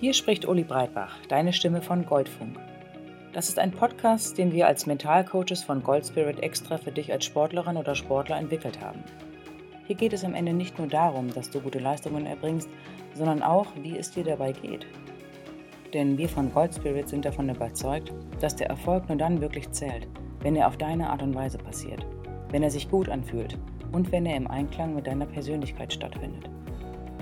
Hier spricht Uli Breitbach, deine Stimme von Goldfunk. Das ist ein Podcast, den wir als Mentalcoaches von Goldspirit extra für dich als Sportlerin oder Sportler entwickelt haben. Hier geht es am Ende nicht nur darum, dass du gute Leistungen erbringst, sondern auch, wie es dir dabei geht. Denn wir von Goldspirit sind davon überzeugt, dass der Erfolg nur dann wirklich zählt, wenn er auf deine Art und Weise passiert, wenn er sich gut anfühlt und wenn er im Einklang mit deiner Persönlichkeit stattfindet.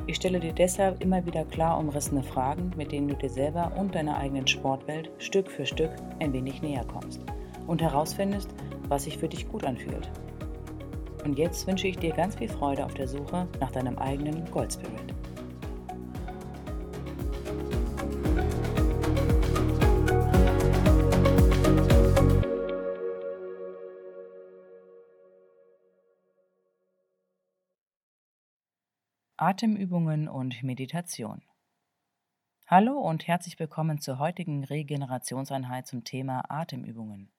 Ich stelle dir deshalb immer wieder klar umrissene Fragen, mit denen du dir selber und deiner eigenen Sportwelt Stück für Stück ein wenig näher kommst und herausfindest, was sich für dich gut anfühlt. Und jetzt wünsche ich dir ganz viel Freude auf der Suche nach deinem eigenen Gold Spirit. Atemübungen und Meditation. Hallo und herzlich willkommen zur heutigen Regenerationseinheit zum Thema Atemübungen.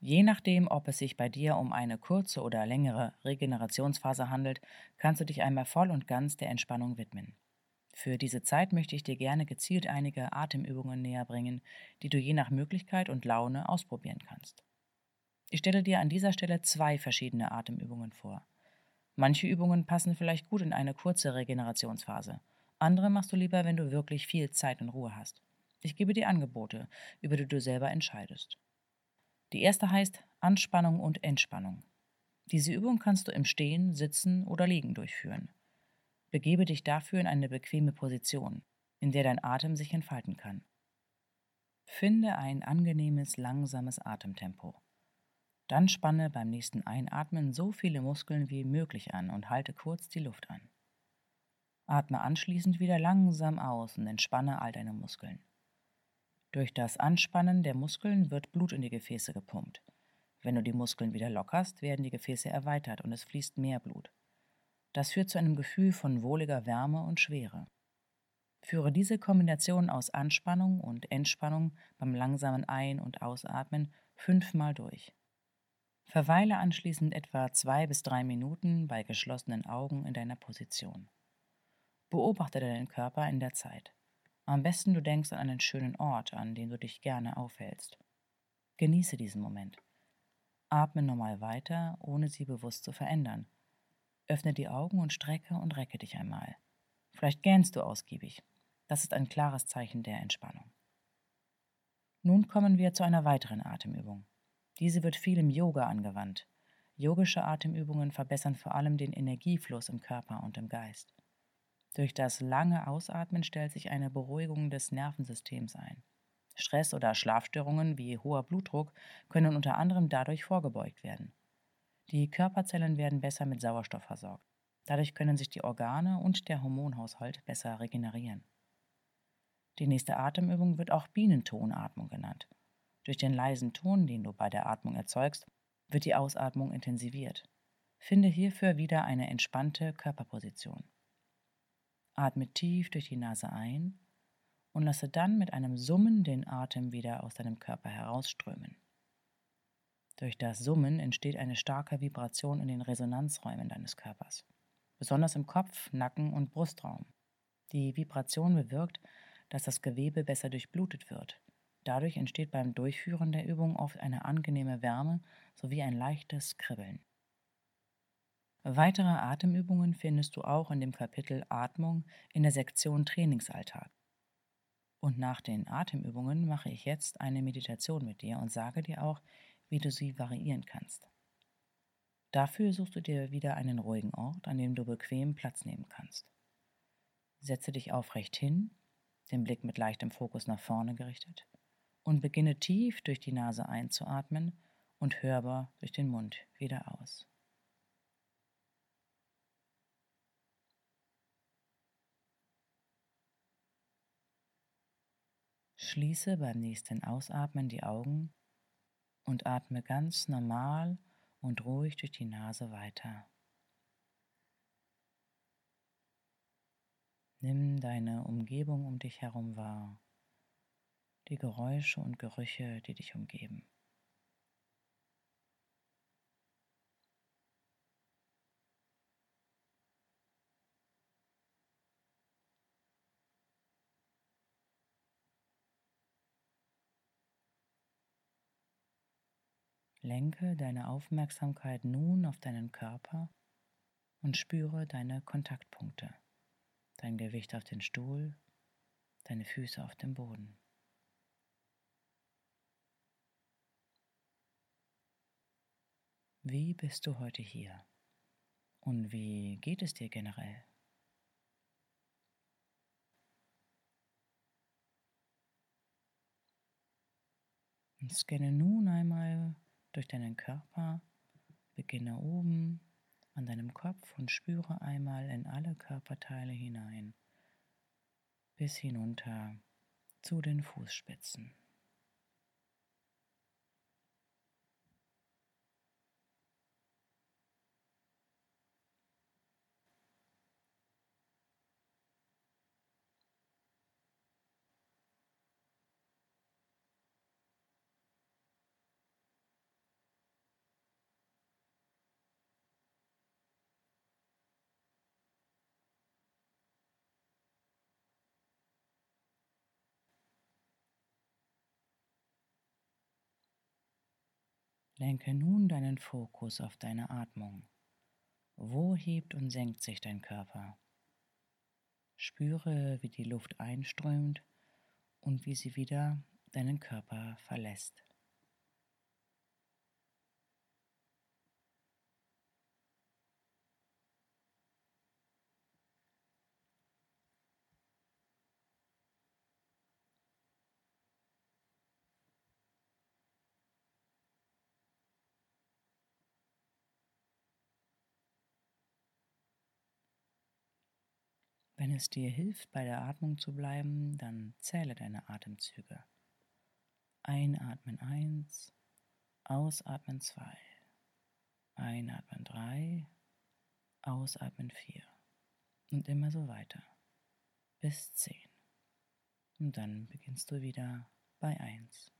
Je nachdem, ob es sich bei dir um eine kurze oder längere Regenerationsphase handelt, kannst du dich einmal voll und ganz der Entspannung widmen. Für diese Zeit möchte ich dir gerne gezielt einige Atemübungen näher bringen, die du je nach Möglichkeit und Laune ausprobieren kannst. Ich stelle dir an dieser Stelle zwei verschiedene Atemübungen vor. Manche Übungen passen vielleicht gut in eine kurze Regenerationsphase. Andere machst du lieber, wenn du wirklich viel Zeit und Ruhe hast. Ich gebe dir Angebote, über die du selber entscheidest. Die erste heißt Anspannung und Entspannung. Diese Übung kannst du im Stehen, Sitzen oder Liegen durchführen. Begebe dich dafür in eine bequeme Position, in der dein Atem sich entfalten kann. Finde ein angenehmes, langsames Atemtempo. Dann spanne beim nächsten Einatmen so viele Muskeln wie möglich an und halte kurz die Luft an. Atme anschließend wieder langsam aus und entspanne all deine Muskeln. Durch das Anspannen der Muskeln wird Blut in die Gefäße gepumpt. Wenn du die Muskeln wieder lockerst, werden die Gefäße erweitert und es fließt mehr Blut. Das führt zu einem Gefühl von wohliger Wärme und Schwere. Führe diese Kombination aus Anspannung und Entspannung beim langsamen Ein- und Ausatmen fünfmal durch. Verweile anschließend etwa zwei bis drei Minuten bei geschlossenen Augen in deiner Position. Beobachte deinen Körper in der Zeit. Am besten du denkst an einen schönen Ort, an dem du dich gerne aufhältst. Genieße diesen Moment. Atme normal weiter, ohne sie bewusst zu verändern. Öffne die Augen und strecke und recke dich einmal. Vielleicht gähnst du ausgiebig. Das ist ein klares Zeichen der Entspannung. Nun kommen wir zu einer weiteren Atemübung. Diese wird viel im Yoga angewandt. Yogische Atemübungen verbessern vor allem den Energiefluss im Körper und im Geist. Durch das lange Ausatmen stellt sich eine Beruhigung des Nervensystems ein. Stress oder Schlafstörungen wie hoher Blutdruck können unter anderem dadurch vorgebeugt werden. Die Körperzellen werden besser mit Sauerstoff versorgt. Dadurch können sich die Organe und der Hormonhaushalt besser regenerieren. Die nächste Atemübung wird auch Bienentonatmung genannt. Durch den leisen Ton, den du bei der Atmung erzeugst, wird die Ausatmung intensiviert. Finde hierfür wieder eine entspannte Körperposition. Atme tief durch die Nase ein und lasse dann mit einem Summen den Atem wieder aus deinem Körper herausströmen. Durch das Summen entsteht eine starke Vibration in den Resonanzräumen deines Körpers, besonders im Kopf, Nacken und Brustraum. Die Vibration bewirkt, dass das Gewebe besser durchblutet wird Dadurch entsteht beim Durchführen der Übung oft eine angenehme Wärme sowie ein leichtes Kribbeln. Weitere Atemübungen findest du auch in dem Kapitel Atmung in der Sektion Trainingsalltag. Und nach den Atemübungen mache ich jetzt eine Meditation mit dir und sage dir auch, wie du sie variieren kannst. Dafür suchst du dir wieder einen ruhigen Ort, an dem du bequem Platz nehmen kannst. Setze dich aufrecht hin, den Blick mit leichtem Fokus nach vorne gerichtet und beginne tief durch die Nase einzuatmen und hörbar durch den Mund wieder aus. Schließe beim nächsten Ausatmen die Augen und atme ganz normal und ruhig durch die Nase weiter. Nimm deine Umgebung um dich herum wahr die Geräusche und Gerüche, die dich umgeben. Lenke deine Aufmerksamkeit nun auf deinen Körper und spüre deine Kontaktpunkte, dein Gewicht auf den Stuhl, deine Füße auf dem Boden. Wie bist du heute hier? Und wie geht es dir generell? Und scanne nun einmal durch deinen Körper, beginne oben an deinem Kopf und spüre einmal in alle Körperteile hinein, bis hinunter zu den Fußspitzen. Lenke nun deinen Fokus auf deine Atmung. Wo hebt und senkt sich dein Körper? Spüre, wie die Luft einströmt und wie sie wieder deinen Körper verlässt. Wenn es dir hilft, bei der Atmung zu bleiben, dann zähle deine Atemzüge. Einatmen 1, ausatmen 2, einatmen 3, ausatmen 4 und immer so weiter bis 10. Und dann beginnst du wieder bei 1.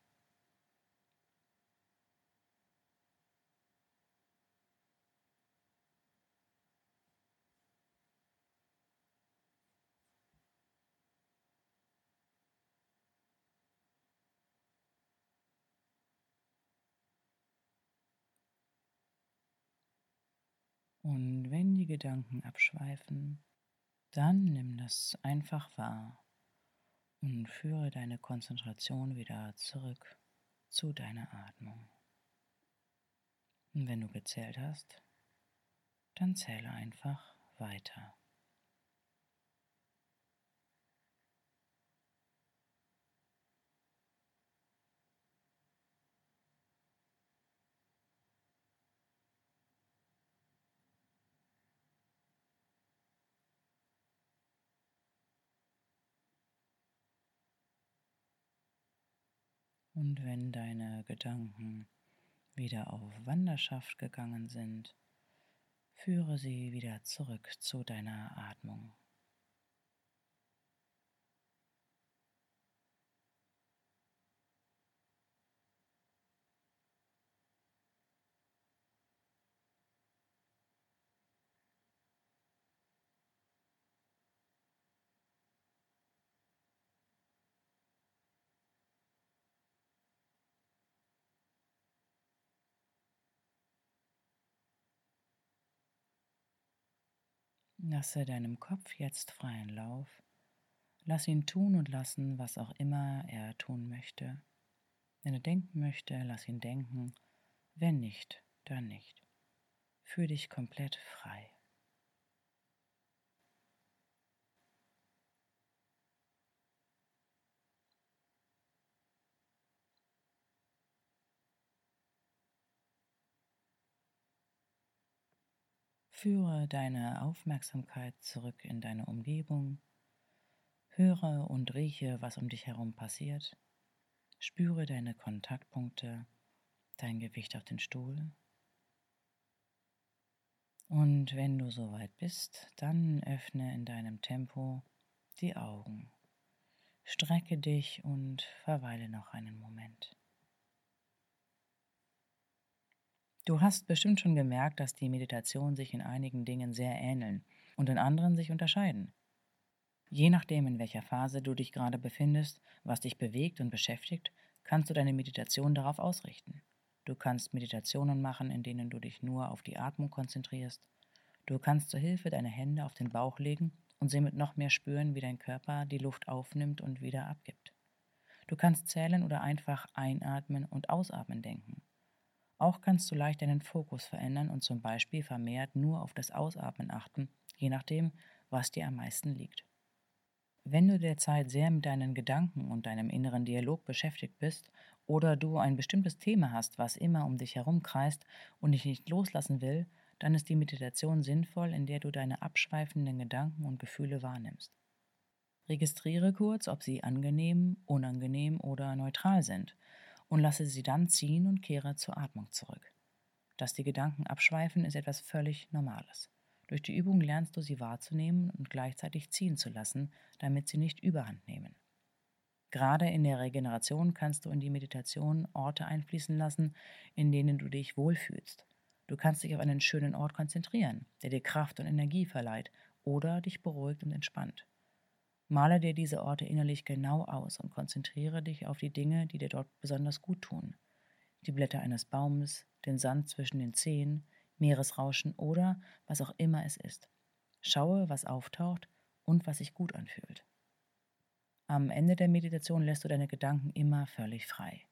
Und wenn die Gedanken abschweifen, dann nimm das einfach wahr und führe deine Konzentration wieder zurück zu deiner Atmung. Und wenn du gezählt hast, dann zähle einfach weiter. Und wenn deine Gedanken wieder auf Wanderschaft gegangen sind, führe sie wieder zurück zu deiner Atmung. Lasse deinem Kopf jetzt freien Lauf. Lass ihn tun und lassen, was auch immer er tun möchte. Wenn er denken möchte, lass ihn denken. Wenn nicht, dann nicht. Fühl dich komplett frei. Führe deine Aufmerksamkeit zurück in deine Umgebung. Höre und rieche, was um dich herum passiert. Spüre deine Kontaktpunkte, dein Gewicht auf den Stuhl. Und wenn du soweit bist, dann öffne in deinem Tempo die Augen. Strecke dich und verweile noch einen Moment. Du hast bestimmt schon gemerkt, dass die Meditationen sich in einigen Dingen sehr ähneln und in anderen sich unterscheiden. Je nachdem, in welcher Phase du dich gerade befindest, was dich bewegt und beschäftigt, kannst du deine Meditation darauf ausrichten. Du kannst Meditationen machen, in denen du dich nur auf die Atmung konzentrierst. Du kannst zur Hilfe deine Hände auf den Bauch legen und somit noch mehr spüren, wie dein Körper die Luft aufnimmt und wieder abgibt. Du kannst zählen oder einfach einatmen und ausatmen denken. Auch kannst du leicht deinen Fokus verändern und zum Beispiel vermehrt nur auf das Ausatmen achten, je nachdem, was dir am meisten liegt. Wenn du derzeit sehr mit deinen Gedanken und deinem inneren Dialog beschäftigt bist oder du ein bestimmtes Thema hast, was immer um dich herum kreist und dich nicht loslassen will, dann ist die Meditation sinnvoll, in der du deine abschweifenden Gedanken und Gefühle wahrnimmst. Registriere kurz, ob sie angenehm, unangenehm oder neutral sind und lasse sie dann ziehen und kehre zur Atmung zurück. Dass die Gedanken abschweifen, ist etwas völlig Normales. Durch die Übung lernst du sie wahrzunehmen und gleichzeitig ziehen zu lassen, damit sie nicht überhand nehmen. Gerade in der Regeneration kannst du in die Meditation Orte einfließen lassen, in denen du dich wohlfühlst. Du kannst dich auf einen schönen Ort konzentrieren, der dir Kraft und Energie verleiht oder dich beruhigt und entspannt. Male dir diese Orte innerlich genau aus und konzentriere dich auf die Dinge, die dir dort besonders gut tun. Die Blätter eines Baumes, den Sand zwischen den Zehen, Meeresrauschen oder was auch immer es ist. Schaue, was auftaucht und was sich gut anfühlt. Am Ende der Meditation lässt du deine Gedanken immer völlig frei.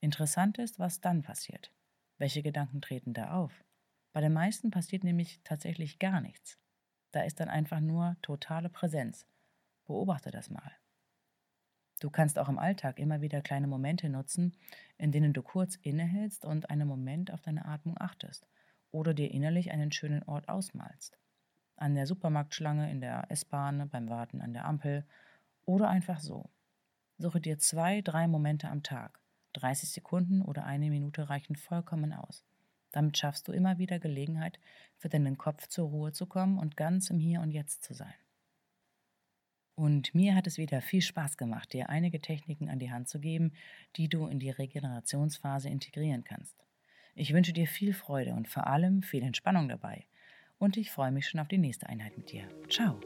Interessant ist, was dann passiert. Welche Gedanken treten da auf? Bei den meisten passiert nämlich tatsächlich gar nichts. Da ist dann einfach nur totale Präsenz, Beobachte das mal. Du kannst auch im Alltag immer wieder kleine Momente nutzen, in denen du kurz innehältst und einen Moment auf deine Atmung achtest oder dir innerlich einen schönen Ort ausmalst. An der Supermarktschlange, in der S-Bahn, beim Warten an der Ampel oder einfach so. Suche dir zwei, drei Momente am Tag. 30 Sekunden oder eine Minute reichen vollkommen aus. Damit schaffst du immer wieder Gelegenheit, für deinen Kopf zur Ruhe zu kommen und ganz im Hier und Jetzt zu sein. Und mir hat es wieder viel Spaß gemacht, dir einige Techniken an die Hand zu geben, die du in die Regenerationsphase integrieren kannst. Ich wünsche dir viel Freude und vor allem viel Entspannung dabei. Und ich freue mich schon auf die nächste Einheit mit dir. Ciao!